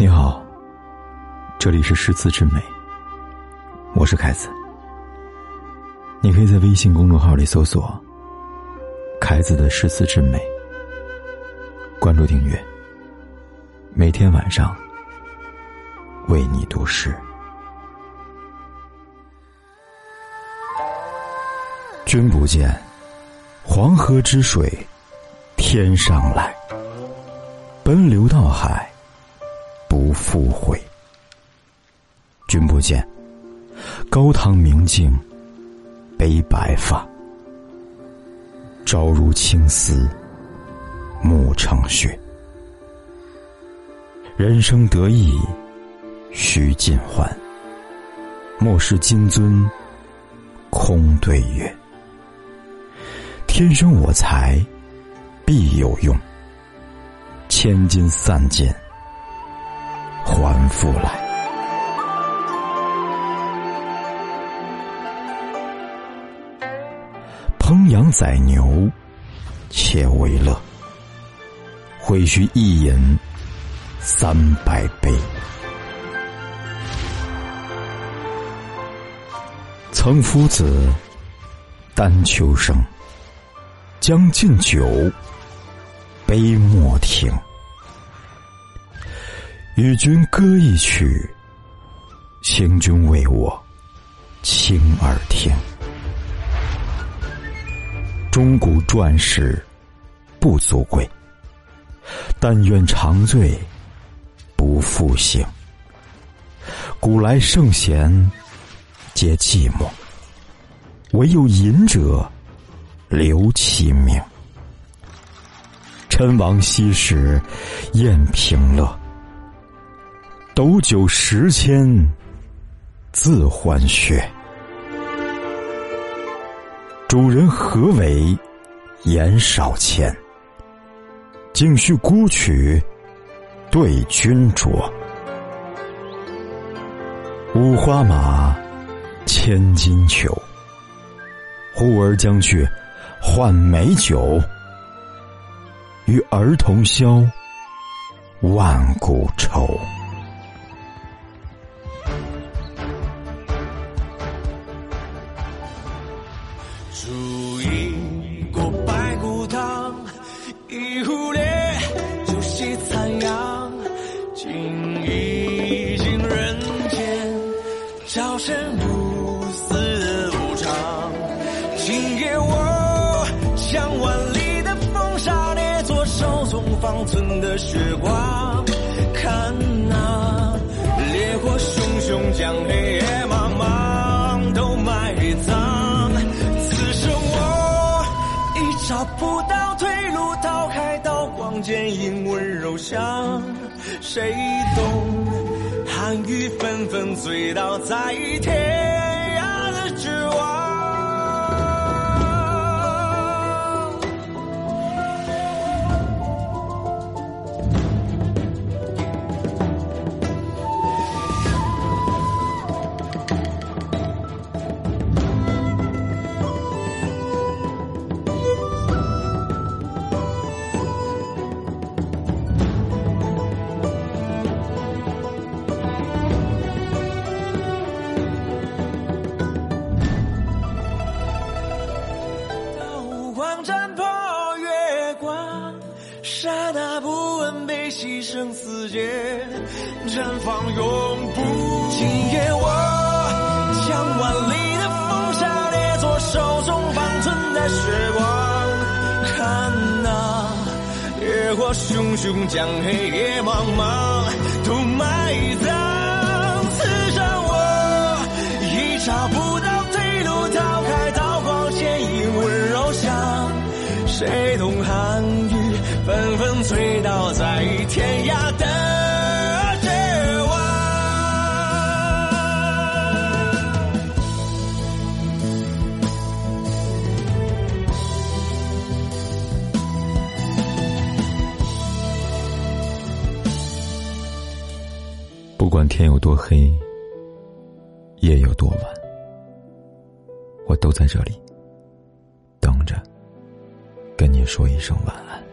你好，这里是诗词之美，我是凯子。你可以在微信公众号里搜索“凯子的诗词之美”，关注订阅，每天晚上为你读诗。君不见，黄河之水天上来，奔流到海。不复回。君不见，高堂明镜悲白发，朝如青丝暮成雪。人生得意须尽欢，莫使金樽空对月。天生我材必有用，千金散尽。还复来，烹羊宰牛，且为乐。会须一饮三百杯。岑夫子，丹丘生。将进酒，杯莫停。与君歌一曲，请君为我倾耳听。钟鼓馔石不足贵，但愿长醉不复醒。古来圣贤皆寂寞，惟有饮者留其名。陈王昔时宴平乐。斗酒十千，自欢谑。主人何为言少钱？径须沽取对君酌。五花马，千金裘。呼儿将去换美酒，与儿同销万古愁。煮一锅白骨汤，一壶烈酒洗残阳。今已尽人间，朝生暮死无常。今夜我将万里的风沙捏作手中方寸的血光，看那烈火熊熊将黑夜不到退路，逃开刀光剑影温柔乡，谁懂寒雨纷纷醉倒在天涯的绝望。光斩破月光，刹那不问悲喜生死劫，绽放永不。今夜我将万里的风沙列作手中方寸的血光，看那烈火熊熊将黑夜茫茫都埋葬，此生我已找不到退路，逃开谁懂寒雨纷纷醉倒在天涯的绝望？不管天有多黑，夜有多晚，我都在这里。跟你说一声晚安。